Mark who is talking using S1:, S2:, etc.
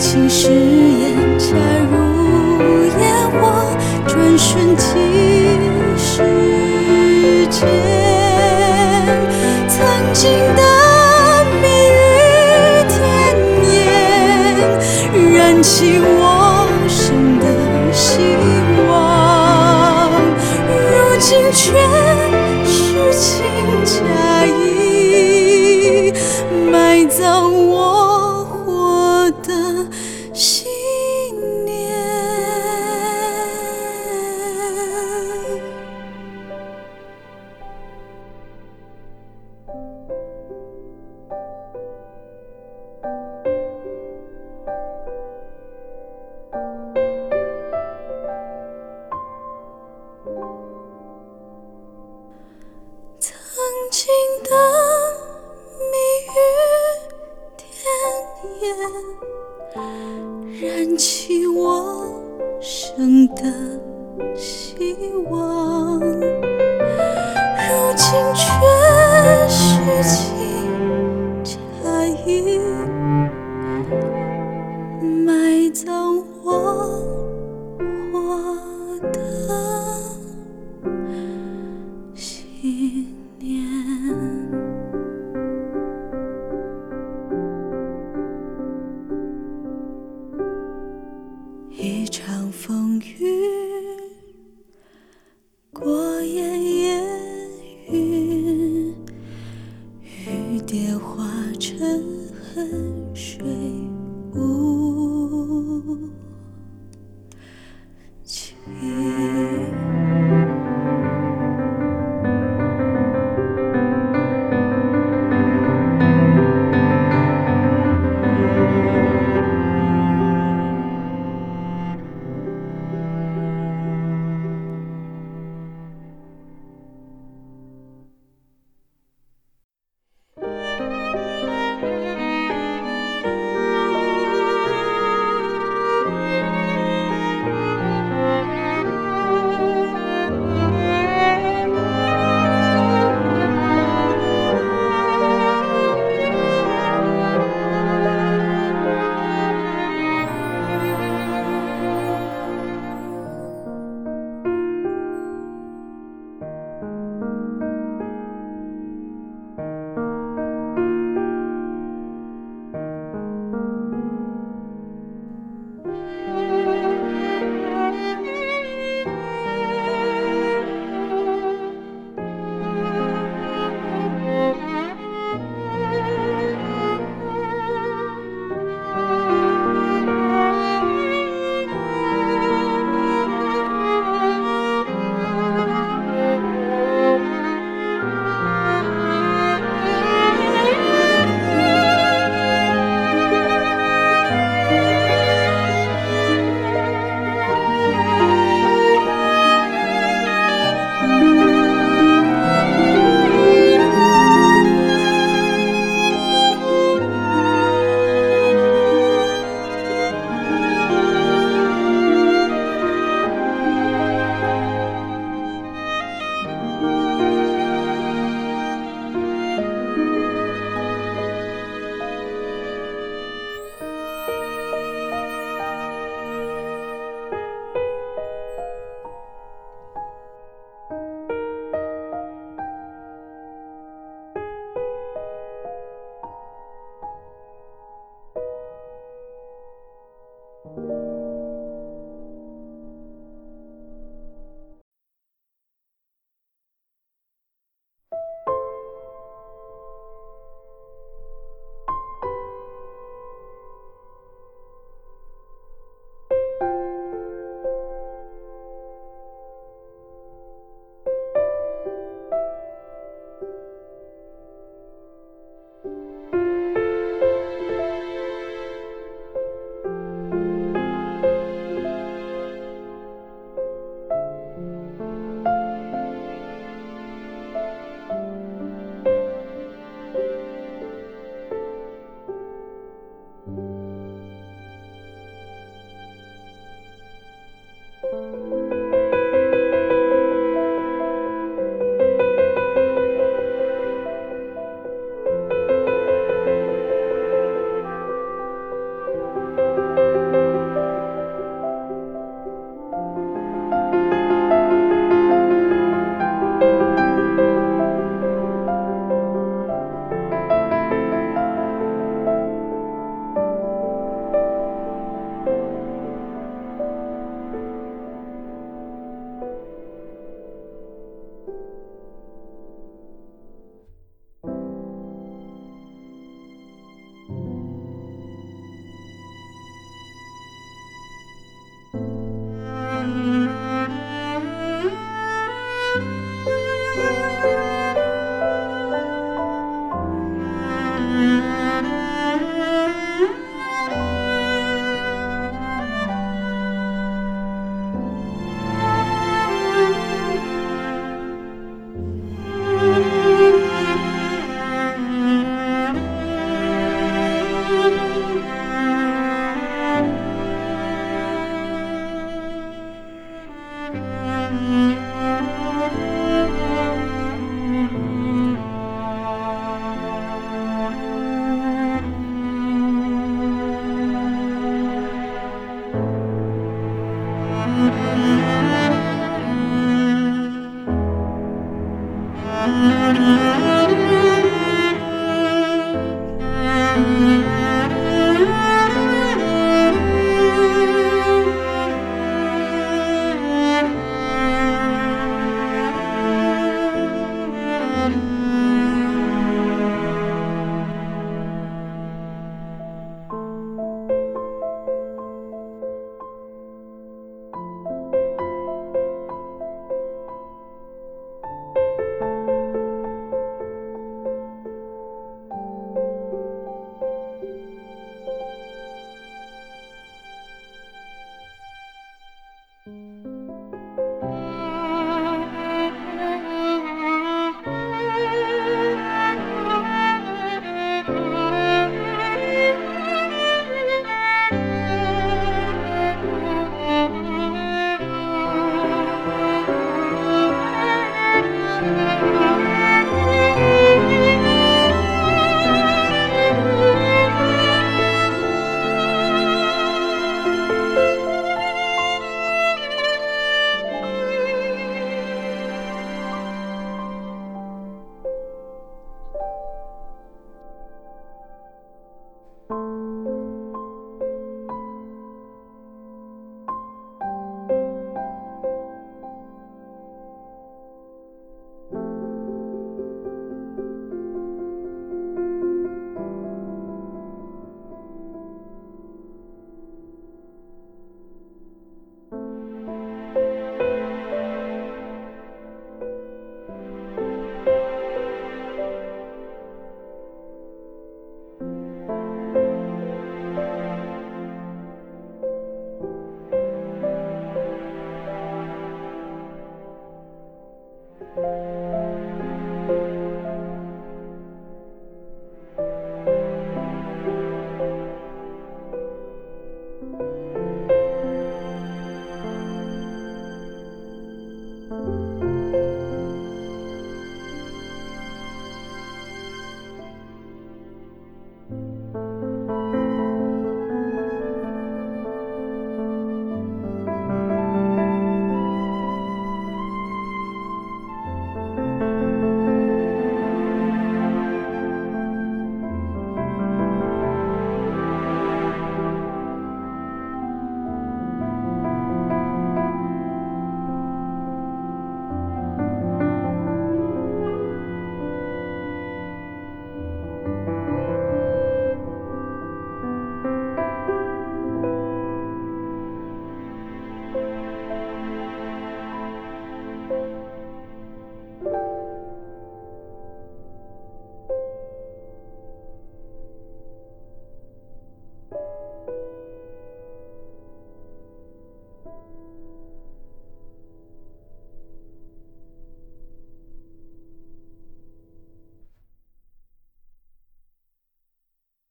S1: 情誓言假如烟火，转瞬即逝间。曾经的蜜语甜言，燃起我曾经的蜜语甜言燃起我生的希望。如今却 this